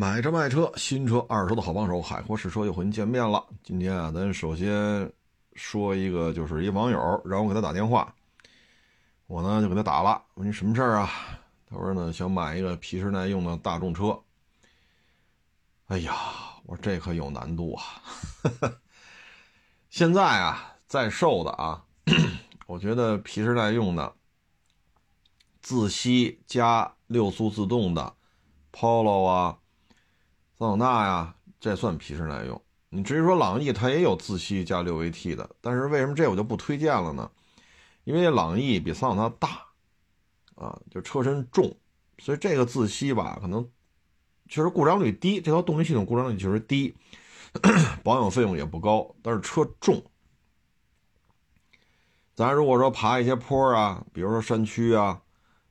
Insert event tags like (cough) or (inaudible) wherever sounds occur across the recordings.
买车卖车，新车二手的好帮手，海阔试车又和您见面了。今天啊，咱首先说一个，就是一网友让我给他打电话，我呢就给他打了。问你什么事儿啊？他说呢想买一个皮实耐用的大众车。哎呀，我说这可有难度啊！(laughs) 现在啊，在售的啊，(clears throat) 我觉得皮实耐用的自吸加六速自动的 Polo 啊。桑塔纳呀，这算皮实耐用。你至于说朗逸，它也有自吸加六 AT 的，但是为什么这我就不推荐了呢？因为朗逸比桑塔纳大，啊，就车身重，所以这个自吸吧，可能确实故障率低，这套动力系统故障率确实低，(coughs) 保养费用也不高，但是车重。咱如果说爬一些坡啊，比如说山区啊，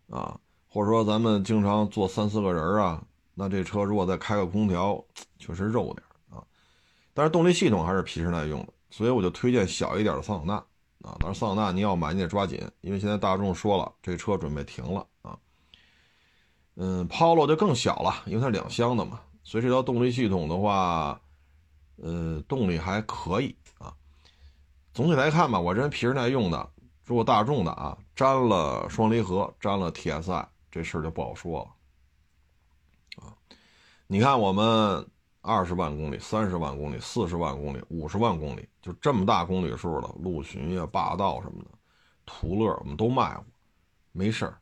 啊，或者说咱们经常坐三四个人啊。那这车如果再开个空调，确实肉点啊。但是动力系统还是皮实耐用的，所以我就推荐小一点的桑塔纳啊。但是桑塔纳你要买你得抓紧，因为现在大众说了，这车准备停了啊。嗯，Polo 就更小了，因为它两厢的嘛，所以这套动力系统的话，呃，动力还可以啊。总体来看吧，我认为皮实耐用的，如果大众的啊，沾了双离合，沾了 TSI，这事儿就不好说了。你看，我们二十万公里、三十万公里、四十万公里、五十万公里，就这么大公里数的陆巡呀、霸道什么的，途乐我们都卖过，没事儿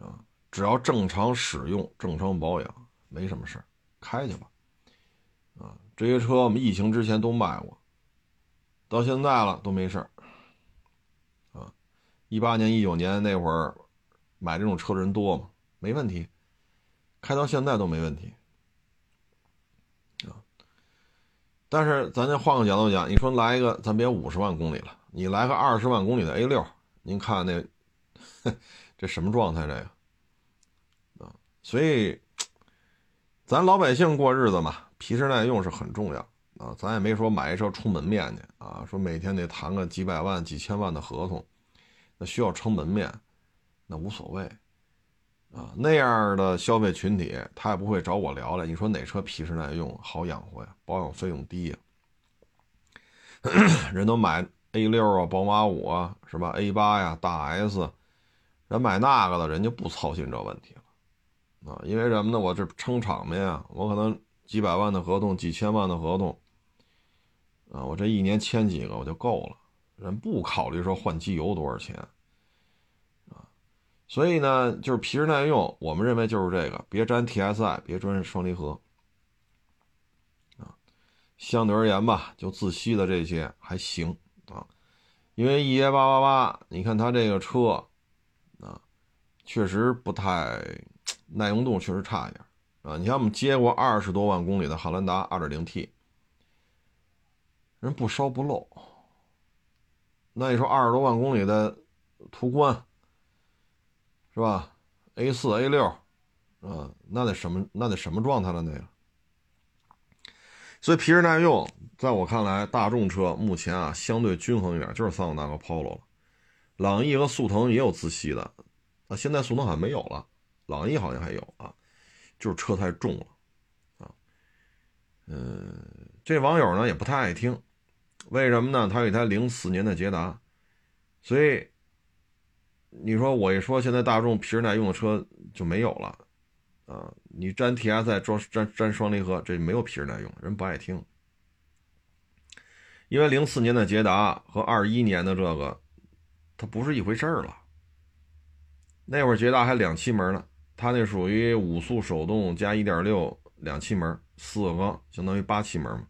啊，只要正常使用、正常保养，没什么事儿，开去吧。啊，这些车我们疫情之前都卖过，到现在了都没事儿。啊，一八年、一九年那会儿买这种车的人多吗？没问题。开到现在都没问题，啊！但是咱再换个角度讲，你说来一个，咱别五十万公里了，你来个二十万公里的 A 六，您看那 (laughs) 这什么状态？这个啊，所以咱老百姓过日子嘛，皮实耐用是很重要啊。咱也没说买一车出门面去啊，说每天得谈个几百万、几千万的合同，那需要撑门面，那无所谓。啊，那样的消费群体，他也不会找我聊聊。你说哪车皮实耐用、好养活呀？保养费用低呀？人都买 A 六啊、宝马五啊，是吧？A 八呀、大 S，人买那个的，人就不操心这问题了啊。因为什么呢？我这撑场面啊，我可能几百万的合同、几千万的合同啊，我这一年签几个我就够了。人不考虑说换机油多少钱。所以呢，就是皮实耐用，我们认为就是这个，别粘 TSI，别沾双离合，啊，相对而言吧，就自吸的这些还行啊，因为 EA 八八八，你看它这个车，啊，确实不太耐用度，确实差一点啊。你像我们接过二十多万公里的汉兰达 2.0T，人不烧不漏，那你说二十多万公里的途观？是吧？A 四、A 六，啊，那得什么？那得什么状态了？那个。所以皮实耐用，在我看来，大众车目前啊相对均衡一点，就是桑塔纳和 Polo 了。朗逸和速腾也有自吸的，啊，现在速腾好像没有了，朗逸好像还有啊，就是车太重了，啊，嗯，这网友呢也不太爱听，为什么呢？他有一台零四年的捷达，所以。你说我一说现在大众皮实耐用的车就没有了，啊，你粘 TSI 装粘粘双离合，这没有皮实耐用，人不爱听。因为零四年的捷达和二一年的这个，它不是一回事儿了。那会儿捷达还两气门呢，它那属于五速手动加一点六两气门，四个缸相当于八气门嘛。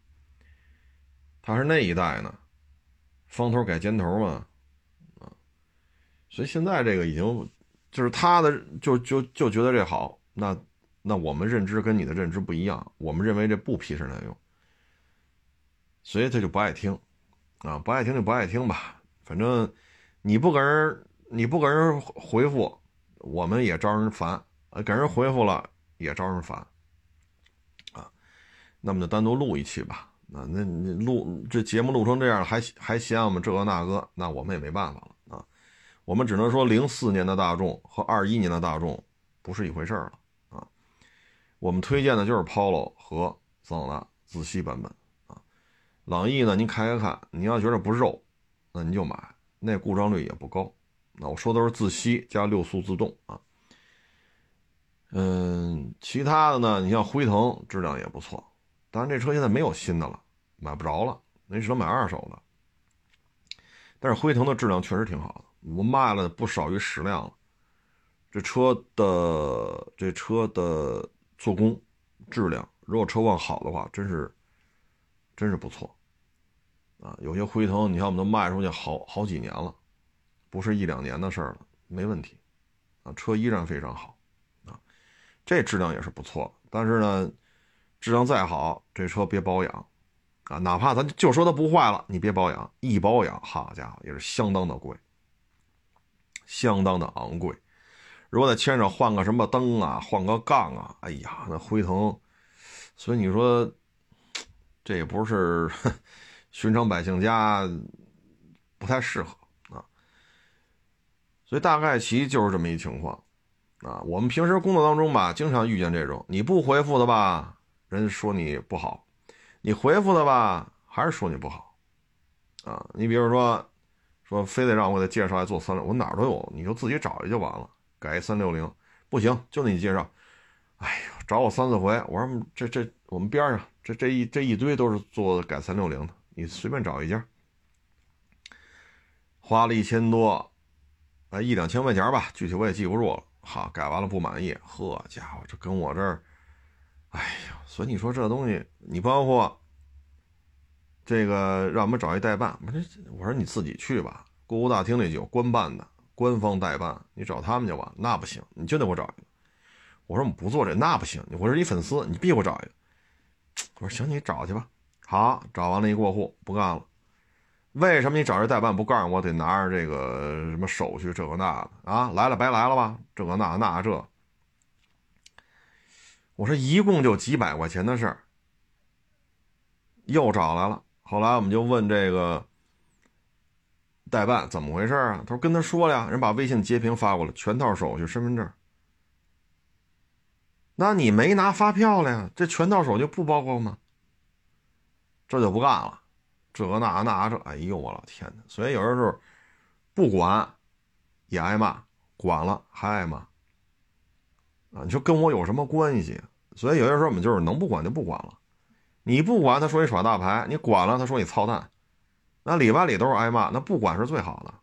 它是那一代呢，方头改尖头嘛。所以现在这个已经，就是他的就就就觉得这好，那那我们认知跟你的认知不一样，我们认为这不皮实耐用，所以他就不爱听，啊，不爱听就不爱听吧，反正你不给人你不给人回复，我们也招人烦，呃，给人回复了也招人烦，啊，那么就单独录一期吧，那那你录这节目录成这样，还还嫌我们这个那个，那我们也没办法了。我们只能说，零四年的大众和二一年的大众不是一回事了啊！我们推荐的就是 Polo 和桑塔纳自吸版本啊。朗逸呢，您开开看，你要觉得不肉，那您就买，那故障率也不高。那我说都是自吸加六速自动啊。嗯，其他的呢，你像辉腾质量也不错，当然这车现在没有新的了，买不着了，那只能买二手的。但是辉腾的质量确实挺好的，我卖了不少于十辆了。这车的这车的做工质量，如果车况好的话，真是真是不错啊！有些辉腾，你看我们都卖出去好好几年了，不是一两年的事儿了，没问题啊，车依然非常好啊，这质量也是不错。但是呢，质量再好，这车别保养啊，哪怕咱就说它不坏了，你别保养，一保养，好家伙，也是相当的贵，相当的昂贵。如果在牵扯换个什么灯啊，换个杠啊，哎呀，那辉腾，所以你说这也不是寻常百姓家，不太适合啊。所以大概其就是这么一情况啊。我们平时工作当中吧，经常遇见这种，你不回复的吧，人说你不好；你回复的吧，还是说你不好啊。你比如说，说非得让我给介绍来做三六，我哪儿都有，你就自己找去就完了。改三六零不行，就那你介绍。哎呦，找我三四回，我说这这我们边上这这一这一堆都是做改三六零的，你随便找一家，花了一千多，啊一两千块钱吧，具体我也记不住了。好，改完了不满意，呵家伙，这跟我这儿，哎呀，所以你说这东西，你包括这个让我们找一代办，我说我说你自己去吧，购物大厅里有官办的。官方代办，你找他们去吧。那不行，你就得给我找一个。我说我们不做这，那不行。我是一粉丝，你必给我找一个。我说行，你找去吧。好，找完了，一过户不干了。为什么你找这代办不告诉我？得拿着这个什么手续，这个那的啊？来了白来了吧？这个那那这。我说一共就几百块钱的事儿，又找来了。后来我们就问这个。代办怎么回事啊？他说跟他说了呀，人把微信截屏发过来，全套手续、身份证。那你没拿发票了呀？这全套手续不包括吗？这就不干了，这那那这，哎呦我老天哪！所以有的时候不管也挨骂，管了还挨骂啊！你说跟我有什么关系？所以有些时候我们就是能不管就不管了。你不管，他说你耍大牌；你管了，他说你操蛋。那里外里都是挨骂，那不管是最好的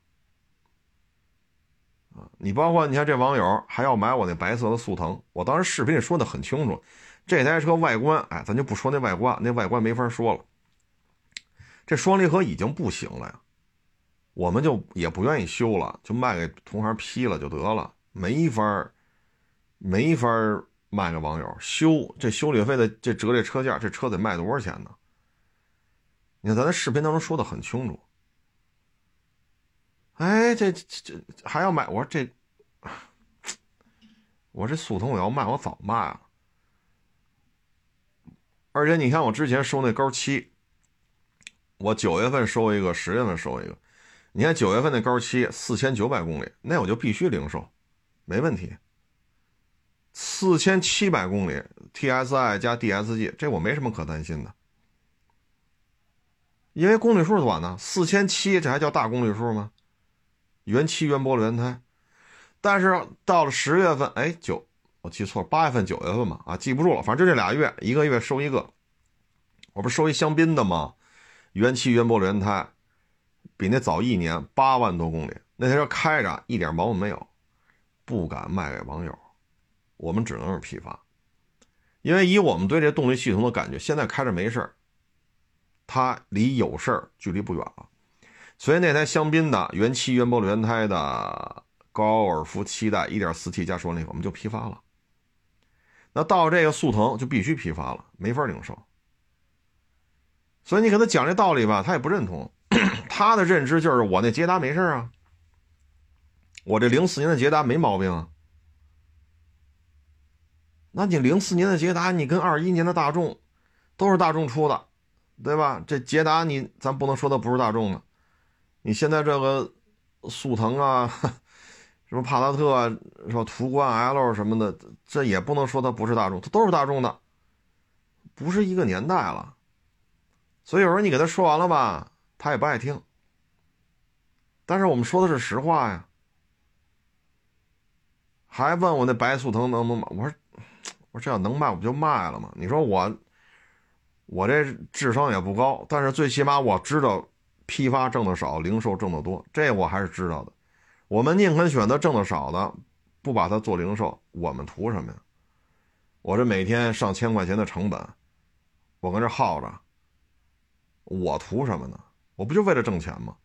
啊！你包括你看这网友还要买我那白色的速腾，我当时视频里说的很清楚，这台车外观，哎，咱就不说那外观，那外观没法说了。这双离合已经不行了呀，我们就也不愿意修了，就卖给同行批了就得了，没法没法卖给网友修，这修理费的这折这车价，这车得卖多少钱呢？你看，咱在视频当中说的很清楚。哎，这这这还要卖？我说这，我这速腾我要卖，我早卖了。而且你看，我之前收那高七，我九月份收一个，十月份收一个。你看九月份那高七四千九百公里，那我就必须零售，没问题。四千七百公里 TSI 加 DSG，这我没什么可担心的。因为公里数短呢，四千七，这还叫大公里数吗？原漆原玻璃原胎，但是到了十月份，哎，九，我记错，八月份九月份嘛，啊，记不住了，反正就这俩月，一个月收一个。我不是收一香槟的吗？原漆原玻璃原胎，比那早一年，八万多公里，那台车开着一点毛病没有，不敢卖给网友，我们只能是批发，因为以我们对这动力系统的感觉，现在开着没事儿。它离有事儿距离不远了，所以那台香槟的原漆原玻璃原胎的高尔夫七代 1.4T 加双离合，我们就批发了。那到这个速腾就必须批发了，没法零售。所以你给他讲这道理吧，他也不认同。(clears throat) 他的认知就是我那捷达没事啊，我这零四年的捷达没毛病啊。那你零四年的捷达，你跟二一年的大众都是大众出的。对吧？这捷达你咱不能说它不是大众的，你现在这个速腾啊，(laughs) 什么帕萨特什么？途观 L 什么的，这也不能说它不是大众，它都是大众的，不是一个年代了。所以有时候你给他说完了吧，他也不爱听。但是我们说的是实话呀。还问我那白速腾能不能买？我说，我说这要能卖，我不就卖了吗？你说我，我这智商也不高，但是最起码我知道批发挣的少，零售挣的多，这我还是知道的。我们宁肯选择挣的少的，不把它做零售，我们图什么呀？我这每天上千块钱的成本，我跟这耗着，我图什么呢？我不就为了挣钱吗？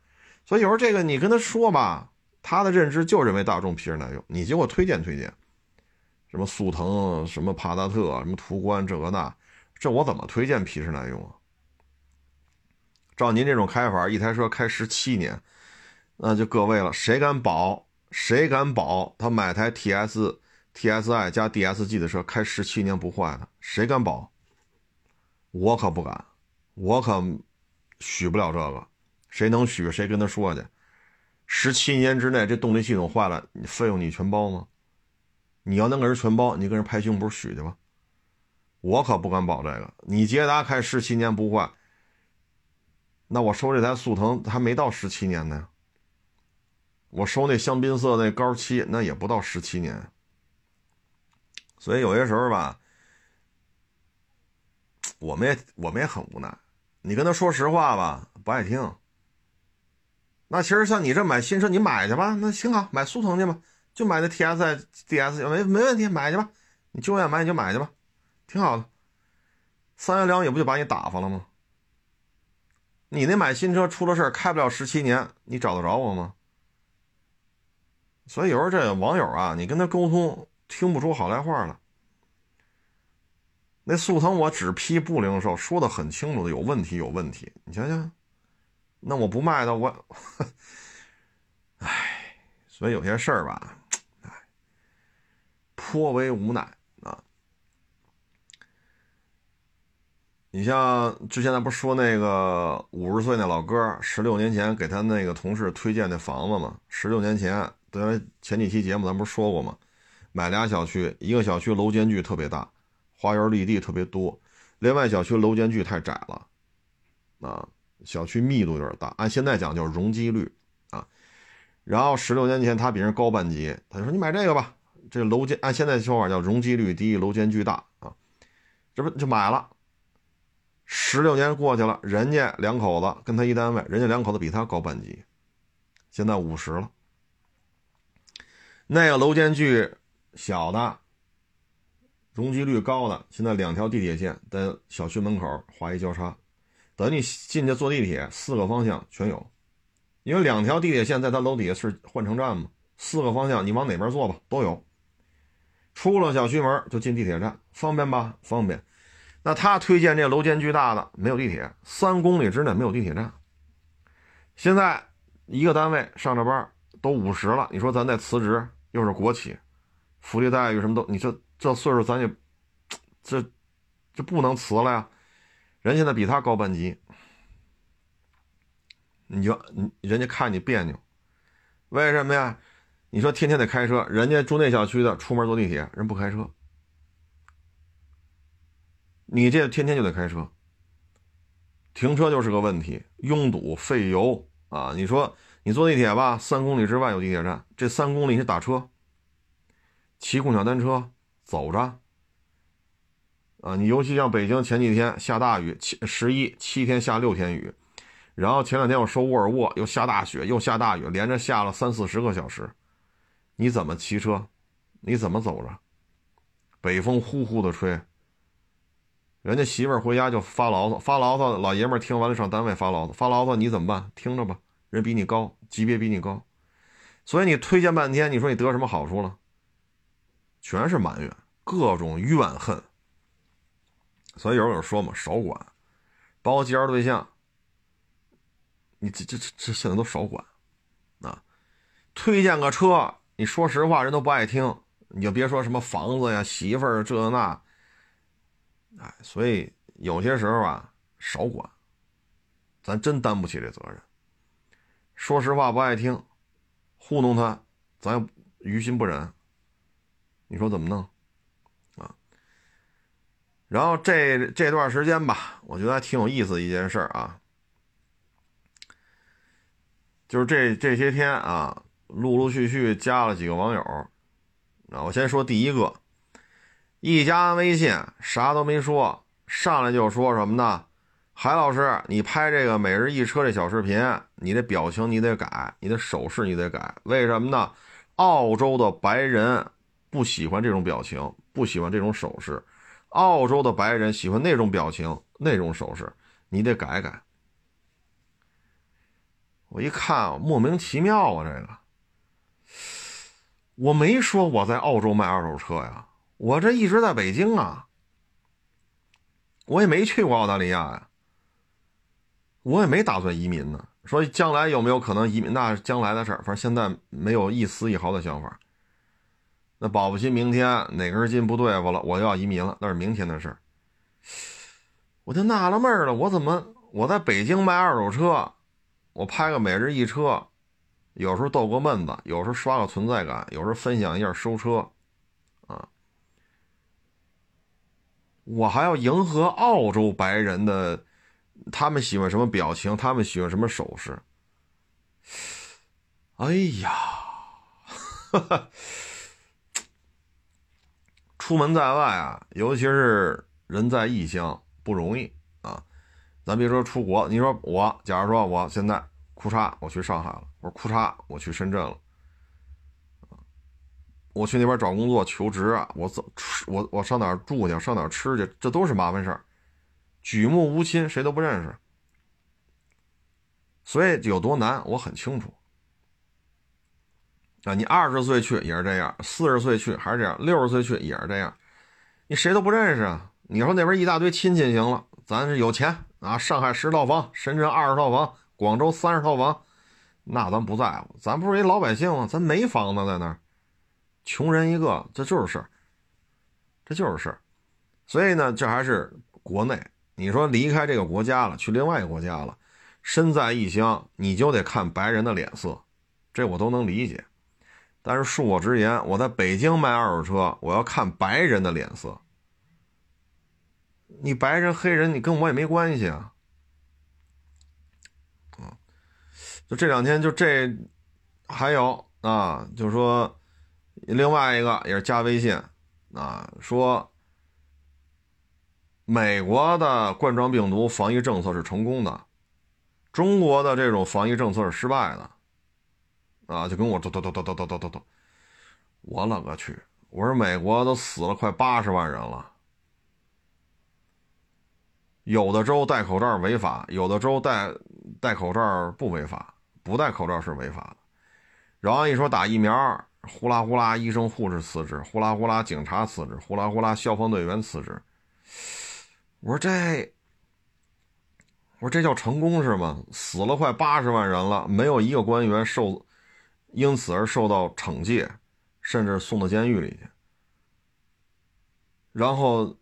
所以有时候这个你跟他说吧，他的认知就认为大众皮实耐用，你给我推荐推荐，什么速腾、什么帕萨特、什么途观这个那，这我怎么推荐皮实耐用啊？照您这种开法，一台车开十七年。那就各位了，谁敢保？谁敢保？他买台 T S T S I 加 D S G 的车，开十七年不坏的，谁敢保？我可不敢，我可许不了这个。谁能许？谁跟他说去？十七年之内这动力系统坏了，费用你全包吗？你要能给人全包，你跟人拍胸脯许去吧。我可不敢保这个。你捷达开十七年不坏，那我收这台速腾还没到十七年呢。我收那香槟色那高七，那也不到十七年，所以有些时候吧，我们也我们也很无奈。你跟他说实话吧，不爱听。那其实像你这买新车，你买去吧，那挺好，买速腾去吧，就买那 T S I D S 没没问题，买去吧，你就愿买你就买去吧，挺好的。三言两语不就把你打发了吗？你那买新车出了事儿开不了十七年，你找得着我吗？所以有时候这网友啊，你跟他沟通听不出好赖话了。那速腾我只批不零售，说的很清楚的，有问题有问题。你想想，那我不卖的我，(laughs) 唉，所以有些事儿吧，颇为无奈啊。你像之前咱不是说那个五十岁那老哥，十六年前给他那个同事推荐那房子吗？十六年前。因为前几期节目咱不是说过吗？买俩小区，一个小区楼间距特别大，花园绿地特别多；另外小区楼间距太窄了，啊，小区密度有点大。按现在讲叫容积率啊。然后十六年前他比人高半级，他就说你买这个吧，这楼间按现在的说法叫容积率低，楼间距大啊，这不就买了？十六年过去了，人家两口子跟他一单位，人家两口子比他高半级，现在五十了。那个楼间距小的、容积率高的，现在两条地铁线在小区门口划一交叉，等你进去坐地铁，四个方向全有，因为两条地铁线在他楼底下是换乘站嘛，四个方向你往哪边坐吧都有。出了小区门就进地铁站，方便吧？方便。那他推荐这楼间距大的没有地铁，三公里之内没有地铁站。现在一个单位上着班都五十了，你说咱再辞职？又是国企，福利待遇什么都，你这这岁数咱也，这这不能辞了呀。人现在比他高半级，你就你人家看你别扭，为什么呀？你说天天得开车，人家住那小区的出门坐地铁，人不开车，你这天天就得开车，停车就是个问题，拥堵费油啊！你说。你坐地铁吧，三公里之外有地铁站，这三公里是打车、骑共享单车、走着。啊，你尤其像北京前几天下大雨，七十一七天下六天雨，然后前两天我收沃尔沃又下大雪又下大雨，连着下了三四十个小时，你怎么骑车？你怎么走着？北风呼呼的吹，人家媳妇儿回家就发牢骚，发牢骚，老爷们儿听完了上单位发牢骚，发牢骚你怎么办？听着吧。人比你高，级别比你高，所以你推荐半天，你说你得什么好处了？全是埋怨，各种怨恨。所以有人说嘛，少管，包括介绍对象，你这这这这现在都少管啊。推荐个车，你说实话，人都不爱听，你就别说什么房子呀、媳妇儿这那。哎，所以有些时候啊，少管，咱真担不起这责任。说实话不爱听，糊弄他，咱于心不忍。你说怎么弄？啊？然后这这段时间吧，我觉得还挺有意思的一件事儿啊，就是这这些天啊，陆陆续续加了几个网友。啊，我先说第一个，一加完微信啥都没说，上来就说什么呢？海老师，你拍这个每日一车这小视频，你的表情你得改，你的手势你得改，为什么呢？澳洲的白人。不喜欢这种表情，不喜欢这种手势。澳洲的白人喜欢那种表情、那种手势，你得改改。我一看，莫名其妙啊！这个，我没说我在澳洲卖二手车呀，我这一直在北京啊，我也没去过澳大利亚呀，我也没打算移民呢。说将来有没有可能移民，那将来的事儿，反正现在没有一丝一毫的想法。那保不齐明天哪根筋不对付了，我要移民了，那是明天的事儿。我就纳了闷了，我怎么我在北京卖二手车，我拍个每日一车，有时候逗个闷子，有时候刷个存在感，有时候分享一下收车，啊，我还要迎合澳洲白人的，他们喜欢什么表情，他们喜欢什么手势。哎呀，哈哈。出门在外啊，尤其是人在异乡不容易啊。咱别说出国，你说我，假如说我现在裤衩我去上海了，我说裤衩我去深圳了，我去那边找工作求职啊，我走我我上哪儿住去，上哪儿吃去，这都是麻烦事儿。举目无亲，谁都不认识，所以有多难，我很清楚。啊，你二十岁去也是这样，四十岁去还是这样，六十岁去也是这样，你谁都不认识啊！你说那边一大堆亲戚行了，咱是有钱啊，上海十套房，深圳二十套房，广州三十套房，那咱不在乎，咱不是一老百姓吗？咱没房子在那儿，穷人一个，这就是事儿，这就是事儿。所以呢，这还是国内。你说离开这个国家了，去另外一个国家了，身在异乡，你就得看白人的脸色，这我都能理解。但是恕我直言，我在北京卖二手车，我要看白人的脸色。你白人黑人，你跟我也没关系啊。啊，就这两天就这，还有啊，就说另外一个也是加微信啊，说美国的冠状病毒防疫政策是成功的，中国的这种防疫政策是失败的。啊，就跟我叨叨叨叨叨叨叨叨叨，我勒个去！我说美国都死了快八十万人了，有的州戴口罩违法，有的州戴戴口罩不违法，不戴口罩是违法的。然后一说打疫苗，呼啦呼啦，医生护士辞职，呼啦呼啦，警察辞职，呼啦呼啦，消防队员辞职。我说这，我说这叫成功是吗？死了快八十万人了，没有一个官员受。因此而受到惩戒，甚至送到监狱里去。然后，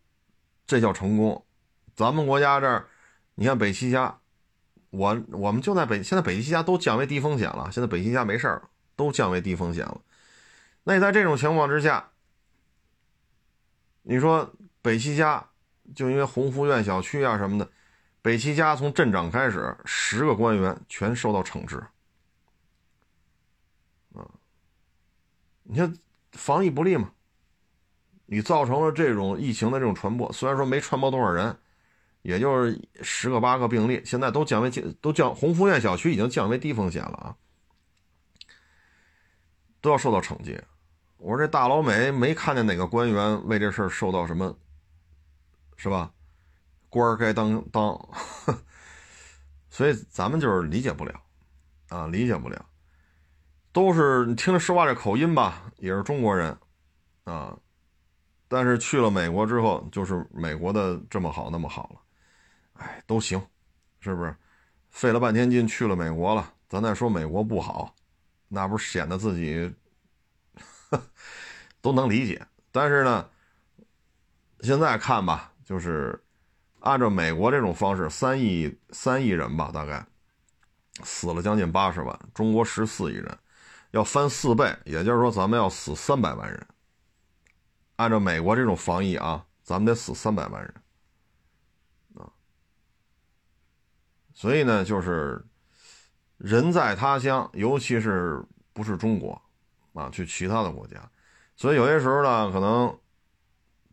这叫成功。咱们国家这儿，你看北七家，我我们就在北，现在北七家都降为低风险了。现在北七家没事儿，都降为低风险了。那你在这种情况之下，你说北七家就因为鸿福苑小区啊什么的，北七家从镇长开始，十个官员全受到惩治。你看，防疫不力嘛，你造成了这种疫情的这种传播。虽然说没传播多少人，也就是十个八个病例，现在都降为都降，鸿福苑小区已经降为低风险了啊，都要受到惩戒。我说这大老美没看见哪个官员为这事儿受到什么，是吧？官儿该当当，(laughs) 所以咱们就是理解不了啊，理解不了。都是你听着说话这口音吧，也是中国人，啊，但是去了美国之后，就是美国的这么好那么好了，哎，都行，是不是？费了半天劲去了美国了，咱再说美国不好，那不是显得自己 (laughs) 都能理解。但是呢，现在看吧，就是按照美国这种方式，三亿三亿人吧，大概死了将近八十万，中国十四亿人。要翻四倍，也就是说咱们要死三百万人。按照美国这种防疫啊，咱们得死三百万人所以呢，就是人在他乡，尤其是不是中国啊，去其他的国家，所以有些时候呢，可能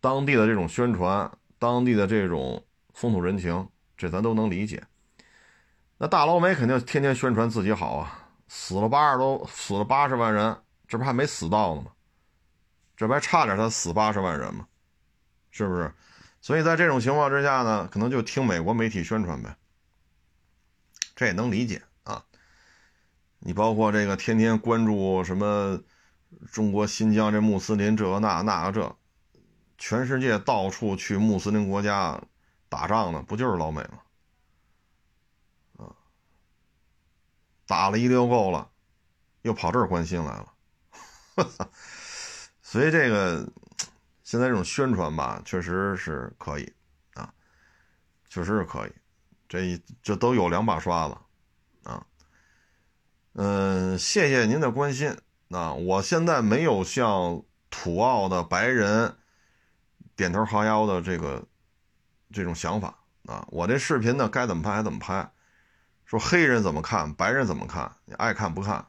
当地的这种宣传，当地的这种风土人情，这咱都能理解。那大老美肯定天天宣传自己好啊，死了八十多，死了八十万人，这不还没死到呢吗？这不还差点他死八十万人吗？是不是？所以在这种情况之下呢，可能就听美国媒体宣传呗。这也能理解啊。你包括这个天天关注什么中国新疆这穆斯林这那那个这，全世界到处去穆斯林国家打仗的，不就是老美吗？啊，打了一溜够了，又跑这儿关心来了。哈 (laughs) 哈所以这个现在这种宣传吧，确实是可以啊，确实是可以，这这都有两把刷子啊。嗯，谢谢您的关心啊，我现在没有像土澳的白人点头哈腰的这个这种想法啊。我这视频呢，该怎么拍还怎么拍，说黑人怎么看，白人怎么看，你爱看不看，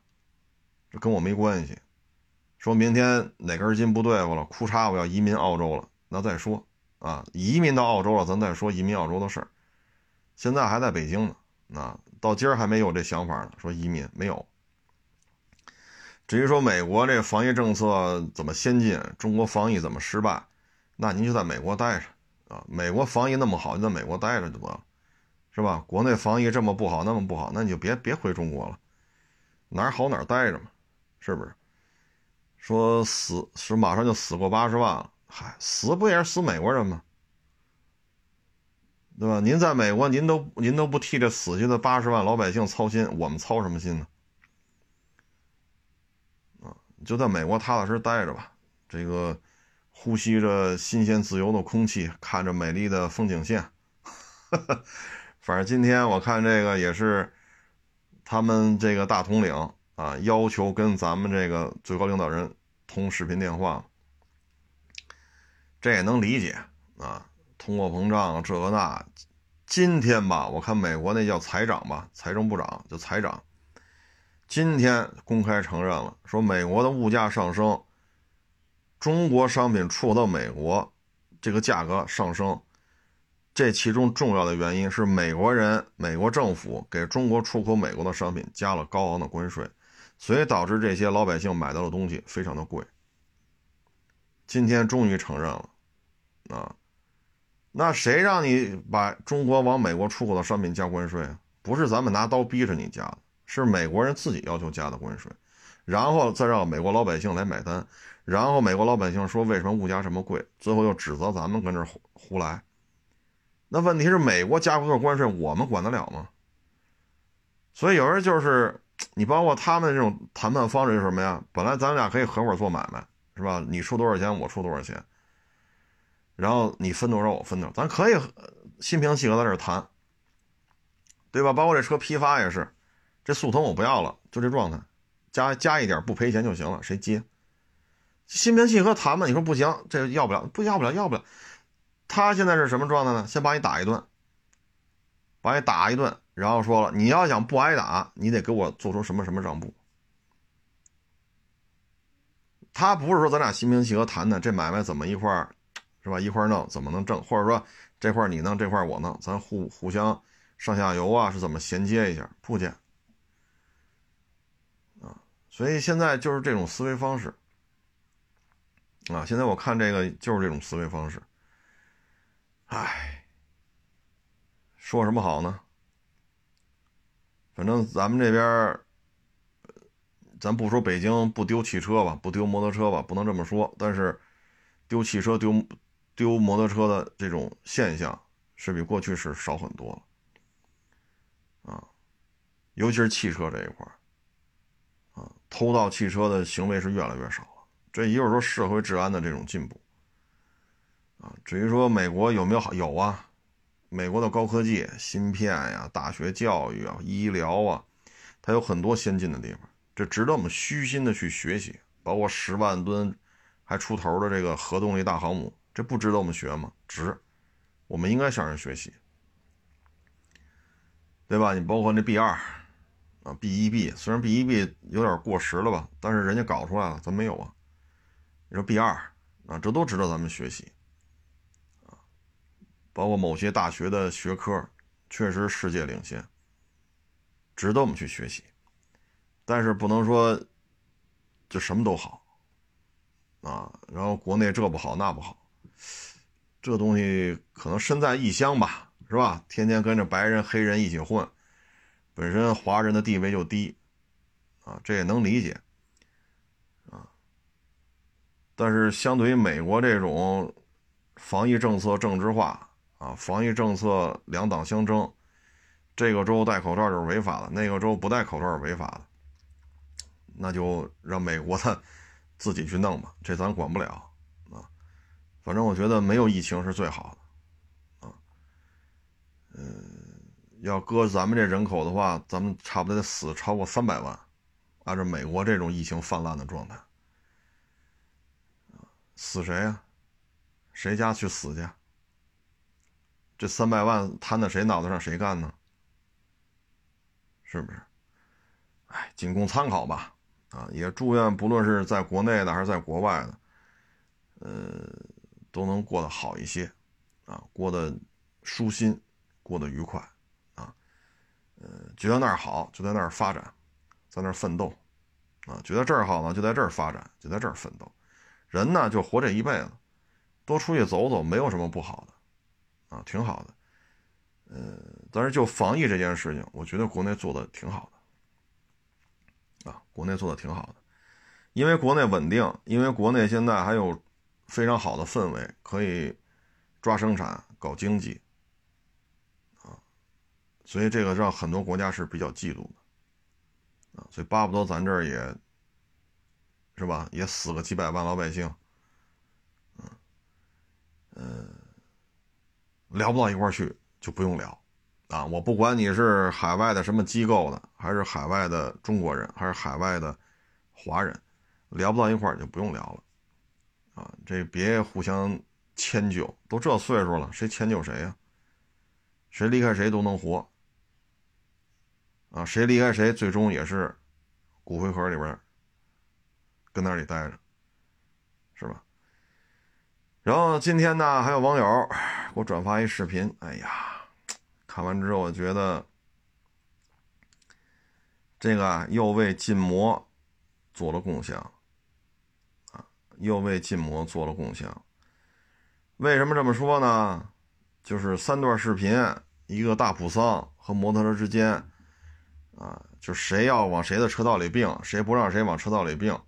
这跟我没关系。说明天哪根筋不对付了，哭嚓我要移民澳洲了，那再说啊，移民到澳洲了，咱再说移民澳洲的事儿。现在还在北京呢，啊，到今儿还没有这想法呢，说移民没有。至于说美国这防疫政策怎么先进，中国防疫怎么失败，那您就在美国待着啊，美国防疫那么好，就在美国待着就得了，是吧？国内防疫这么不好，那么不好，那你就别别回中国了，哪儿好哪儿待着嘛，是不是？说死是马上就死过八十万了，嗨，死不也是死美国人吗？对吧？您在美国，您都您都不替这死去的八十万老百姓操心，我们操什么心呢？啊，就在美国踏踏实待着吧，这个呼吸着新鲜自由的空气，看着美丽的风景线。(laughs) 反正今天我看这个也是他们这个大统领。啊，要求跟咱们这个最高领导人通视频电话，这也能理解啊。通货膨胀这个那，今天吧，我看美国那叫财长吧，财政部长就财长，今天公开承认了，说美国的物价上升，中国商品出口到美国这个价格上升，这其中重要的原因是美国人、美国政府给中国出口美国的商品加了高昂的关税。所以导致这些老百姓买到的东西非常的贵。今天终于承认了，啊，那谁让你把中国往美国出口的商品加关税啊？不是咱们拿刀逼着你加的，是美国人自己要求加的关税，然后再让美国老百姓来买单，然后美国老百姓说为什么物价这么贵，最后又指责咱们跟这胡胡来。那问题是美国加个关税，我们管得了吗？所以有人就是。你包括他们这种谈判方式是什么呀？本来咱俩可以合伙做买卖，是吧？你出多少钱，我出多少钱，然后你分多少，我分多少，咱可以心平气和在这谈，对吧？包括这车批发也是，这速腾我不要了，就这状态，加加一点不赔钱就行了，谁接？心平气和谈嘛。你说不行，这要不了，不要不了，要不了。他现在是什么状态呢？先把你打一顿，把你打一顿。然后说了，你要想不挨打，你得给我做出什么什么让步。他不是说咱俩心平气和谈谈这买卖怎么一块儿，是吧？一块儿弄怎么能挣？或者说这块你弄，这块我弄，咱互互相上下游啊，是怎么衔接一下？不见啊，所以现在就是这种思维方式啊。现在我看这个就是这种思维方式，唉，说什么好呢？反正咱们这边咱不说北京不丢汽车吧，不丢摩托车吧，不能这么说。但是，丢汽车、丢丢摩托车的这种现象是比过去是少很多了，啊，尤其是汽车这一块啊，偷盗汽车的行为是越来越少了。这也就是说社会治安的这种进步，啊，至于说美国有没有好，有啊。美国的高科技、芯片呀、大学教育啊、医疗啊，它有很多先进的地方，这值得我们虚心的去学习。包括十万吨还出头的这个核动力大航母，这不值得我们学吗？值，我们应该向人学习，对吧？你包括那 B 二啊，B 一 B，虽然 B 一 B 有点过时了吧，但是人家搞出来了，咱没有啊。你说 B 二啊，这都值得咱们学习啊。包括某些大学的学科，确实世界领先，值得我们去学习，但是不能说。就什么都好，啊，然后国内这不好那不好，这东西可能身在异乡吧，是吧？天天跟着白人黑人一起混，本身华人的地位就低，啊，这也能理解，啊，但是相对于美国这种防疫政策政治化，啊，防疫政策两党相争，这个州戴口罩就是违法的，那个州不戴口罩是违法的。那就让美国他自己去弄吧，这咱管不了。反正我觉得没有疫情是最好的啊。嗯，要搁咱们这人口的话，咱们差不多得死超过三百万。按照美国这种疫情泛滥的状态，死谁呀？谁家去死去？这三百万摊在谁脑袋上，谁干呢？是不是？哎，仅供参考吧。啊，也祝愿不论是在国内的还是在国外的，呃，都能过得好一些，啊，过得舒心，过得愉快，啊，呃，觉得那儿好就在那儿发展，在那儿奋斗，啊，觉得这儿好呢就在这儿发展，就在这儿奋斗。人呢就活这一辈子，多出去走走没有什么不好的，啊，挺好的。呃，但是就防疫这件事情，我觉得国内做的挺好的。啊，国内做的挺好的，因为国内稳定，因为国内现在还有非常好的氛围，可以抓生产、搞经济，啊，所以这个让很多国家是比较嫉妒的，啊，所以巴不得咱这儿也，是吧，也死个几百万老百姓，嗯，呃，聊不到一块儿去就不用聊。啊，我不管你是海外的什么机构的，还是海外的中国人，还是海外的华人，聊不到一块儿就不用聊了。啊，这别互相迁就，都这岁数了，谁迁就谁呀？谁离开谁都能活。啊，谁离开谁，最终也是骨灰盒里边跟那里待着，是吧？然后今天呢，还有网友给我转发一视频，哎呀。看完之后，我觉得这个又为禁摩做了贡献，又为禁摩做了贡献。为什么这么说呢？就是三段视频，一个大普桑和摩托车之间啊，就谁要往谁的车道里并，谁不让谁往车道里并。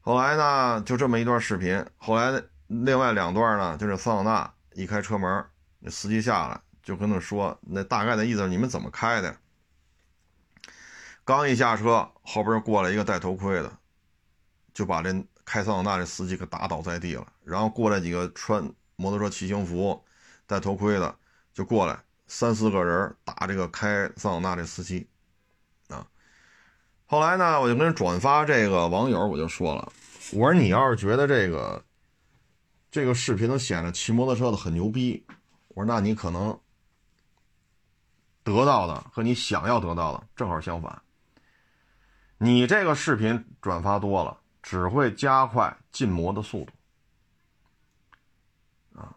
后来呢，就这么一段视频。后来另外两段呢，就是桑塔纳一开车门，那司机下来。就跟他说，那大概的意思，你们怎么开的？刚一下车，后边过来一个戴头盔的，就把这开桑塔纳这司机给打倒在地了。然后过来几个穿摩托车骑行服、戴头盔的，就过来三四个人打这个开桑塔纳这司机。啊，后来呢，我就跟转发这个网友我就说了，我说你要是觉得这个这个视频能显得骑摩托车的很牛逼，我说那你可能。得到的和你想要得到的正好相反。你这个视频转发多了，只会加快禁摩的速度。啊，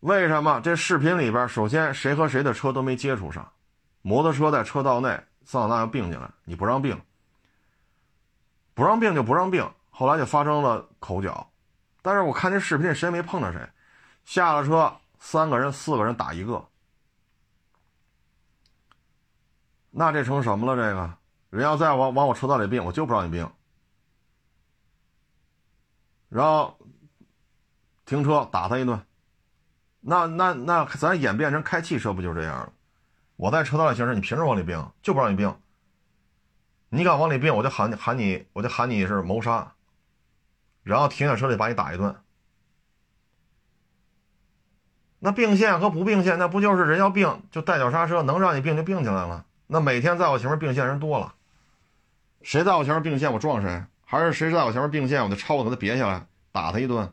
为什么？这视频里边，首先谁和谁的车都没接触上，摩托车在车道内，桑塔纳要并进来，你不让并，不让并就不让并。后来就发生了口角，但是我看这视频谁也没碰着谁，下了车，三个人、四个人打一个。那这成什么了？这个人要再往往我车道里并，我就不让你并。然后停车打他一顿，那那那咱演变成开汽车不就这样了？我在车道里行驶，你凭什么往里并？就不让你并。你敢往里并，我就喊你喊你，我就喊你是谋杀。然后停在车里把你打一顿。那并线和不并线，那不就是人要并就带脚刹车，能让你并就并起来了。那每天在我前面并线人多了，谁在我前面并线，我撞谁；还是谁在我前面并线，我就超给他别下来，打他一顿。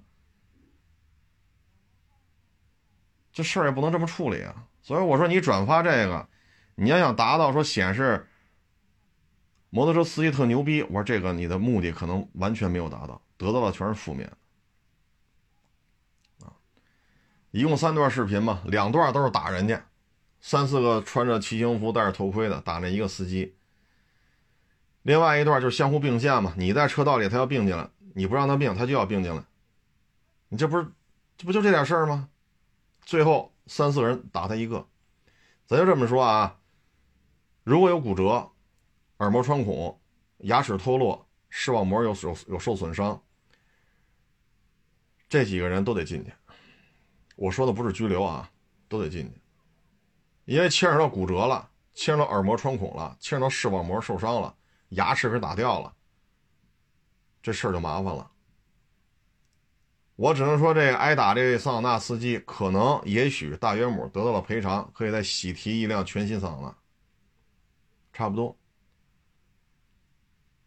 这事儿也不能这么处理啊！所以我说，你转发这个，你要想达到说显示摩托车司机特牛逼，我说这个你的目的可能完全没有达到，得到的全是负面啊！一共三段视频嘛，两段都是打人家，三四个穿着骑行服、戴着头盔的打那一个司机。另外一段就是相互并线嘛，你在车道里，他要并进来，你不让他并，他就要并进来，你这不是这不就这点事儿吗？最后三四个人打他一个，咱就这么说啊。如果有骨折、耳膜穿孔、牙齿脱落、视网膜有有有受损伤，这几个人都得进去。我说的不是拘留啊，都得进去，因为牵扯到骨折了，牵扯到耳膜穿孔了，牵扯到视网膜受伤了，牙齿给打掉了，这事儿就麻烦了。我只能说，这挨打这位桑塔纳司机，可能也许大约姆得到了赔偿，可以再喜提一辆全新桑塔纳，差不多。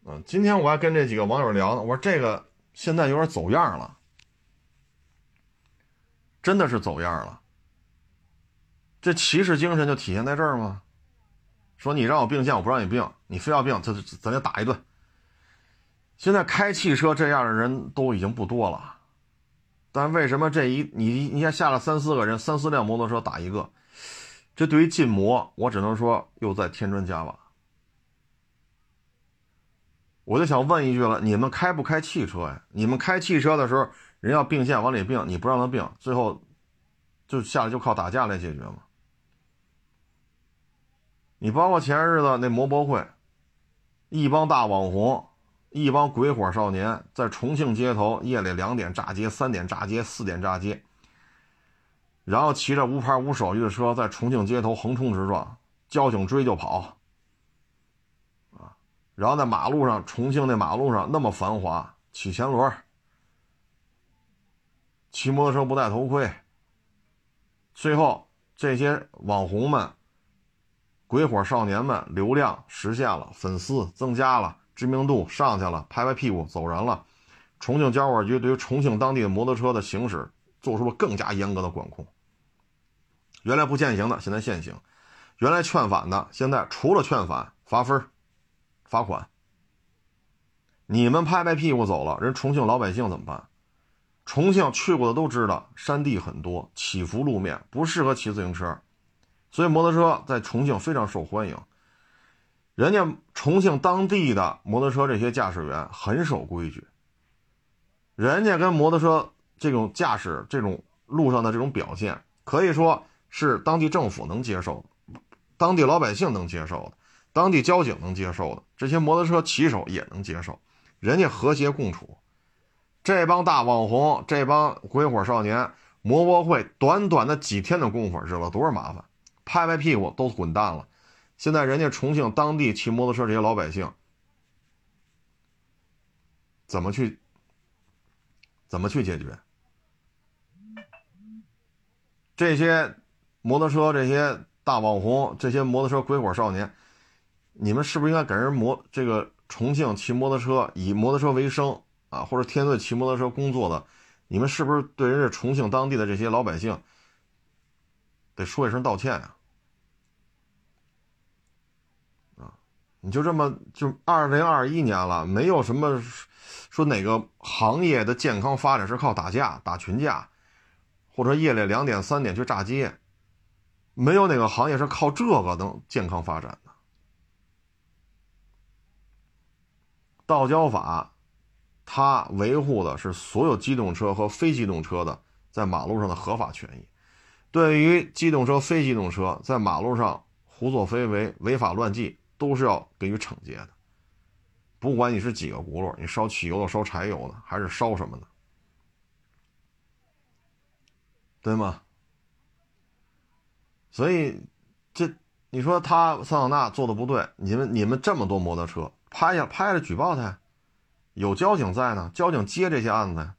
嗯，今天我还跟这几个网友聊呢，我说这个现在有点走样了，真的是走样了。这骑士精神就体现在这儿吗？说你让我并线，我不让你并，你非要并，咱咱就打一顿。现在开汽车这样的人都已经不多了。但为什么这一你你看下了三四个人，三四辆摩托车打一个，这对于禁摩，我只能说又在添砖加瓦。我就想问一句了，你们开不开汽车呀？你们开汽车的时候，人要并线往里并，你不让他并，最后就下来就靠打架来解决吗？你包括前日子那摩博会，一帮大网红。一帮鬼火少年在重庆街头夜里两点炸街、三点炸街、四点炸街，然后骑着无牌无手续的车在重庆街头横冲直撞，交警追就跑，然后在马路上，重庆那马路上那么繁华，骑前轮，骑摩托车不戴头盔，最后这些网红们、鬼火少年们流量实现了，粉丝增加了。知名度上去了，拍拍屁股走人了。重庆交管局对于重庆当地的摩托车的行驶做出了更加严格的管控。原来不限行的，现在限行；原来劝返的，现在除了劝返，罚分、罚款。你们拍拍屁股走了，人重庆老百姓怎么办？重庆去过的都知道，山地很多，起伏路面不适合骑自行车，所以摩托车在重庆非常受欢迎。人家重庆当地的摩托车这些驾驶员很守规矩，人家跟摩托车这种驾驶这种路上的这种表现，可以说是当地政府能接受，当地老百姓能接受的，当地交警能接受的，这些摩托车骑手也能接受，人家和谐共处。这帮大网红，这帮鬼火少年，摩博会短短的几天的功夫惹了多少麻烦，拍拍屁股都滚蛋了。现在人家重庆当地骑摩托车这些老百姓，怎么去怎么去解决？这些摩托车这些大网红，这些摩托车鬼火少年，你们是不是应该给人摩这个重庆骑摩托车以摩托车为生啊，或者天天骑摩托车工作的，你们是不是对人家重庆当地的这些老百姓得说一声道歉啊？你就这么就二零二一年了，没有什么说哪个行业的健康发展是靠打架、打群架，或者夜里两点三点去炸街，没有哪个行业是靠这个能健康发展的。道交法，它维护的是所有机动车和非机动车的在马路上的合法权益。对于机动车、非机动车在马路上胡作非为、违法乱纪。都是要给予惩戒的，不管你是几个轱辘，你烧汽油的、烧柴油的，还是烧什么的，对吗？所以，这你说他桑塔纳做的不对，你们你们这么多摩托车拍下拍了举报他，有交警在呢，交警接这些案子，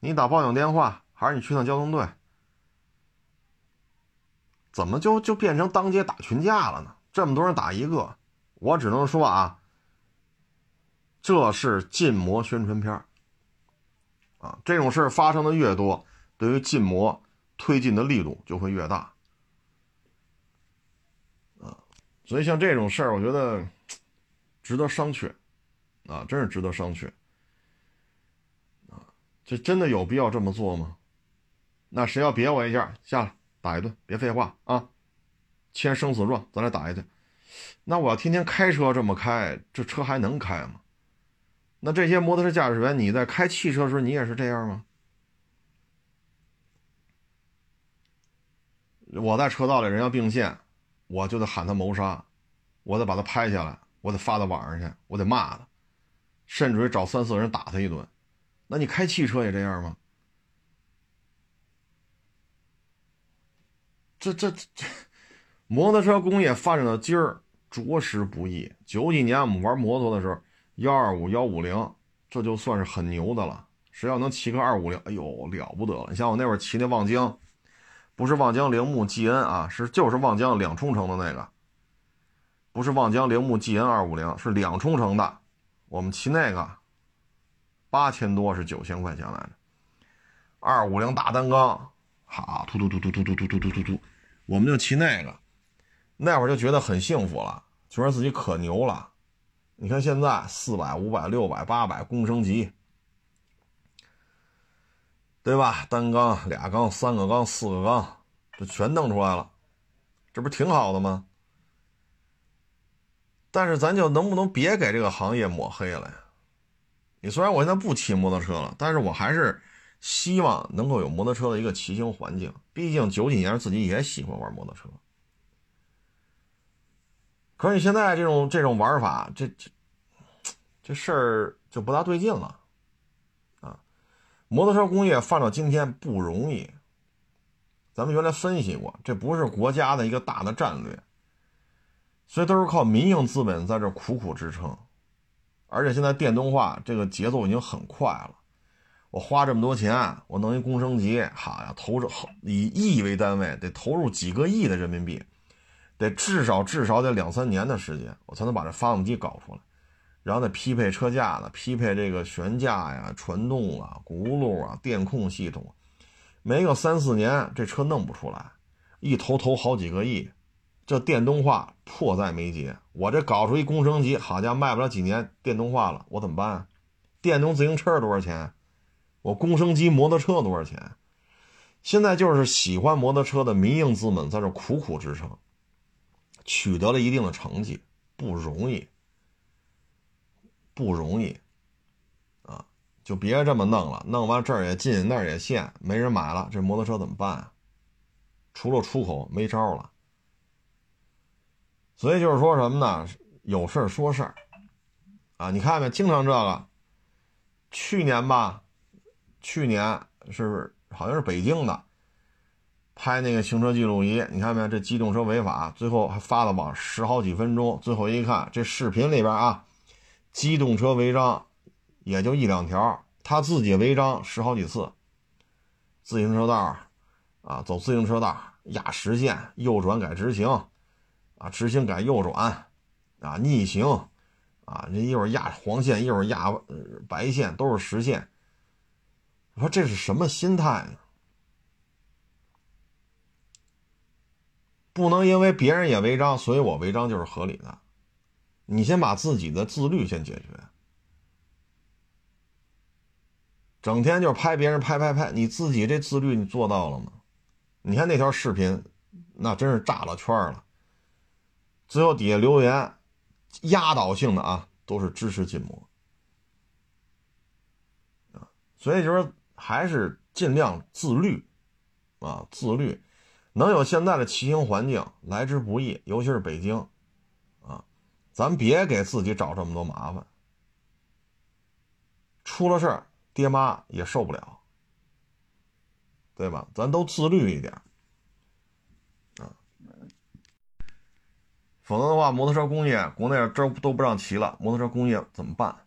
你打报警电话，还是你去趟交通队？怎么就就变成当街打群架了呢？这么多人打一个，我只能说啊，这是禁摩宣传片啊，这种事发生的越多，对于禁摩推进的力度就会越大。啊，所以像这种事儿，我觉得值得商榷，啊，真是值得商榷。啊，这真的有必要这么做吗？那谁要别我一下，下来打一顿，别废话啊，签生死状，咱俩打一顿。那我要天天开车这么开，这车还能开吗？那这些摩托车驾驶员，你在开汽车的时候，你也是这样吗？我在车道里，人要并线，我就得喊他谋杀，我得把他拍下来，我得发到网上去，我得骂他，甚至于找三四个人打他一顿。那你开汽车也这样吗？这这这，摩托车工业发展到今儿，着实不易。九几年我们玩摩托的时候，幺二五、幺五零，这就算是很牛的了。谁要能骑个二五零，哎呦，了不得了！你像我那会儿骑那望江，不是望江铃木 G N 啊，是就是望江两冲程的那个，不是望江铃木 G N 二五零，是两冲程的。我们骑那个，八千多是九千块钱来着，二五零大单缸。好，突突突突突突突突突突突，我们就骑那个，那会儿就觉得很幸福了，觉得自己可牛了。你看现在四百、五百、六百、八百，工升级，对吧？单缸、俩缸、三个缸、四个缸，这全弄出来了，这不挺好的吗？但是咱就能不能别给这个行业抹黑了呀？你虽然我现在不骑摩托车了，但是我还是。希望能够有摩托车的一个骑行环境，毕竟九几年自己也喜欢玩摩托车。可是现在这种这种玩法，这这这事儿就不大对劲了，啊！摩托车工业放到今天不容易。咱们原来分析过，这不是国家的一个大的战略，所以都是靠民营资本在这苦苦支撑。而且现在电动化这个节奏已经很快了。我花这么多钱，我弄一工升级，好呀，投入以亿为单位，得投入几个亿的人民币，得至少至少得两三年的时间，我才能把这发动机搞出来，然后再匹配车架子，匹配这个悬架呀、传动啊、轱辘啊、电控系统，没个三四年，这车弄不出来，一投投好几个亿，这电动化迫在眉睫。我这搞出一工升级，好家伙，卖不了几年，电动化了，我怎么办？电动自行车多少钱？我工升机摩托车多少钱？现在就是喜欢摩托车的民营资本在这苦苦支撑，取得了一定的成绩，不容易，不容易，啊，就别这么弄了，弄完这儿也禁，那儿也限，没人买了，这摩托车怎么办啊？除了出口没招了。所以就是说什么呢？有事儿说事儿，啊，你看没？经常这个，去年吧。去年是好像是北京的，拍那个行车记录仪，你看没有？这机动车违法，最后还发了网十好几分钟，最后一看这视频里边啊，机动车违章也就一两条，他自己违章十好几次，自行车道啊，走自行车道压实线，右转改直行，啊，直行改右转，啊，逆行，啊，这一会儿压黄线，一会儿压白线，都是实线。我说这是什么心态呢？不能因为别人也违章，所以我违章就是合理的。你先把自己的自律先解决。整天就拍别人，拍拍拍，你自己这自律你做到了吗？你看那条视频，那真是炸了圈了。最后底下留言，压倒性的啊，都是支持禁摩，所以就是。还是尽量自律，啊，自律，能有现在的骑行环境来之不易，尤其是北京，啊，咱别给自己找这么多麻烦，出了事儿，爹妈也受不了，对吧？咱都自律一点，啊，否则的话，摩托车工业国内这都不让骑了，摩托车工业怎么办？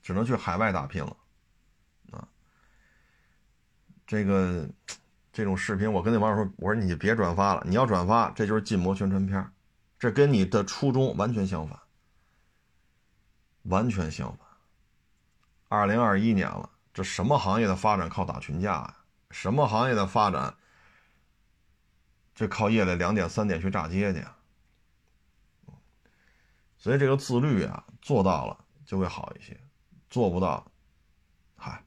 只能去海外打拼了。啊这个这种视频，我跟那网友说：“我说你别转发了，你要转发，这就是禁摩宣传片，这跟你的初衷完全相反。完全相反。二零二一年了，这什么行业的发展靠打群架啊？什么行业的发展，这靠夜里两点三点去炸街去？所以这个自律啊，做到了就会好一些，做不到，嗨，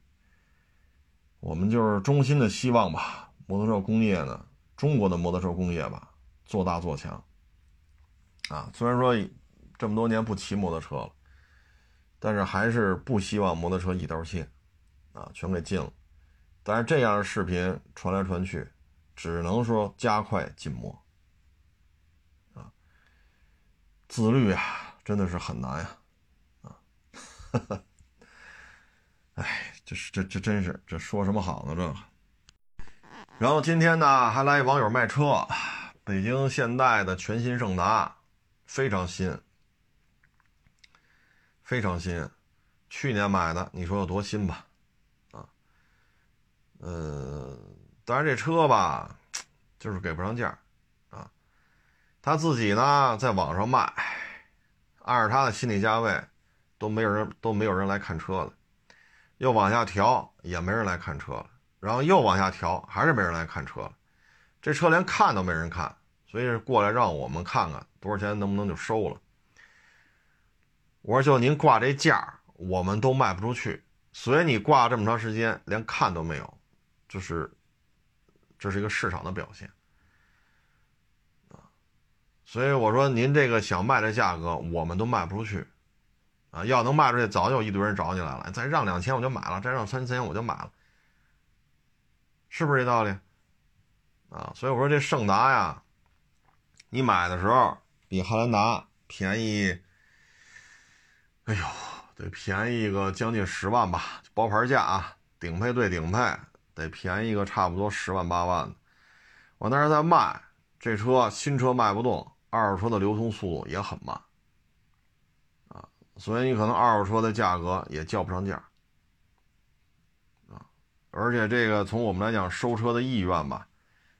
我们就是衷心的希望吧。摩托车工业呢，中国的摩托车工业吧，做大做强。啊，虽然说这么多年不骑摩托车了，但是还是不希望摩托车一刀切，啊，全给禁了。但是这样的视频传来传去，只能说加快禁摩。啊，自律啊，真的是很难呀，啊，哈哈哎，这是这这真是这说什么好呢？这个。然后今天呢，还来一网友卖车，北京现代的全新胜达，非常新，非常新，去年买的，你说有多新吧？啊，呃，当然这车吧，就是给不上价，啊，他自己呢在网上卖，按照他的心理价位，都没有人都没有人来看车了，又往下调，也没人来看车了。然后又往下调，还是没人来看车了。这车连看都没人看，所以过来让我们看看多少钱，能不能就收了。我说就您挂这价，我们都卖不出去。所以你挂这么长时间，连看都没有，就是这是一个市场的表现啊。所以我说您这个想卖的价格，我们都卖不出去啊。要能卖出去，早就一堆人找你来了。再让两千我就买了，再让三千我就买了。是不是这道理？啊，所以我说这胜达呀，你买的时候比汉兰达便宜，哎呦，得便宜个将近十万吧，包牌价啊，顶配对顶配得便宜个差不多十万八万的。我那是在卖这车，新车卖不动，二手车的流通速度也很慢，啊，所以你可能二手车的价格也叫不上价。而且这个从我们来讲，收车的意愿吧，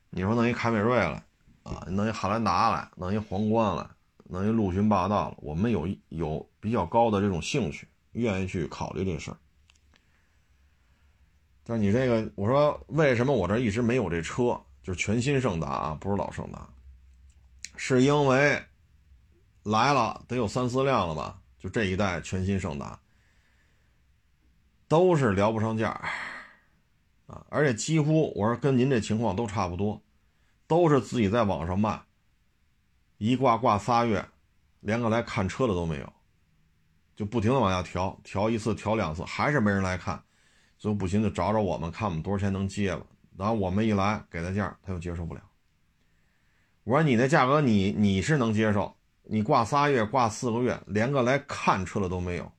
你说弄一凯美瑞了，啊，弄一汉兰达了，弄一皇冠了，弄一陆巡霸道了，我们有有比较高的这种兴趣，愿意去考虑这事儿。但你这个，我说为什么我这一直没有这车？就是全新胜达啊，不是老胜达，是因为来了得有三四辆了吧？就这一代全新胜达，都是聊不上价。而且几乎我说跟您这情况都差不多，都是自己在网上卖，一挂挂仨月，连个来看车的都没有，就不停的往下调，调一次调两次，还是没人来看，最后不行就找找我们，看我们多少钱能接吧。然后我们一来给的价，他又接受不了。我说你那价格你你是能接受，你挂仨月挂四个月，连个来看车的都没有，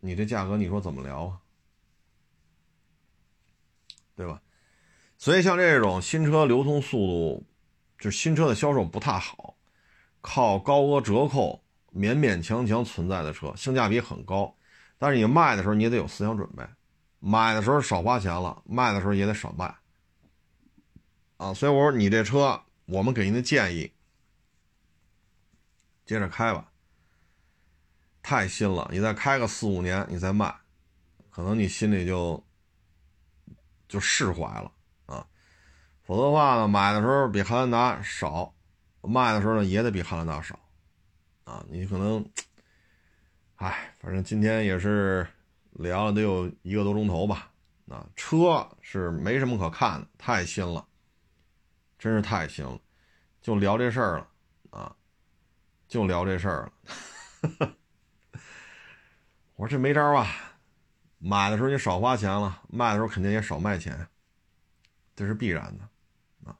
你这价格你说怎么聊啊？对吧？所以像这种新车流通速度，就新车的销售不太好，靠高额折扣勉勉强强存在的车，性价比很高，但是你卖的时候你也得有思想准备，买的时候少花钱了，卖的时候也得少卖。啊，所以我说你这车，我们给您的建议，接着开吧。太新了，你再开个四五年，你再卖，可能你心里就。就释怀了啊，否则的话呢，买的时候比汉兰达少，卖的时候呢也得比汉兰达少，啊，你可能，哎，反正今天也是聊了得有一个多钟头吧，啊，车是没什么可看的，太新了，真是太新了，就聊这事儿了，啊，就聊这事儿了，(laughs) 我说这没招啊。买的时候你少花钱了，卖的时候肯定也少卖钱，这是必然的啊。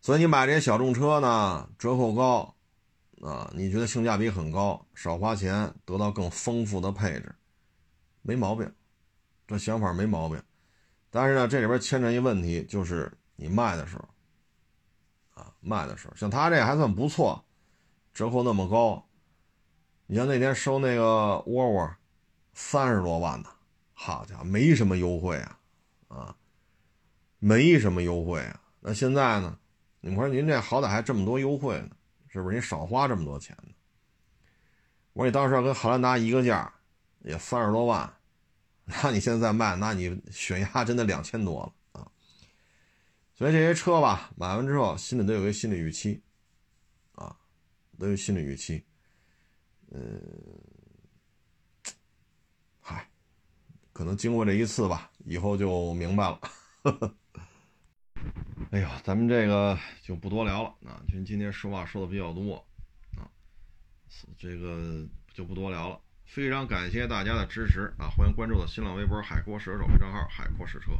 所以你买这些小众车呢，折扣高啊，你觉得性价比很高，少花钱得到更丰富的配置，没毛病，这想法没毛病。但是呢，这里边牵扯一问题，就是你卖的时候啊，卖的时候，像他这还算不错，折扣那么高。你像那天收那个窝窝。三十多万呢，好家伙，没什么优惠啊，啊，没什么优惠啊。那现在呢？你说您这好歹还这么多优惠呢，是不是？你少花这么多钱呢？我说你当时要跟汉兰达一个价，也三十多万，(laughs) 那你现在卖，那你血压真的两千多了啊！所以这些车吧，买完之后心里都有个心理预期，啊，都有心理预期，嗯，嗨，可能经过这一次吧，以后就明白了。(laughs) 哎呦，咱们这个就不多聊了啊，今今天说话说的比较多啊，这个就不多聊了。非常感谢大家的支持啊，欢迎关注我的新浪微博“海阔试车手”账号“海阔试车”。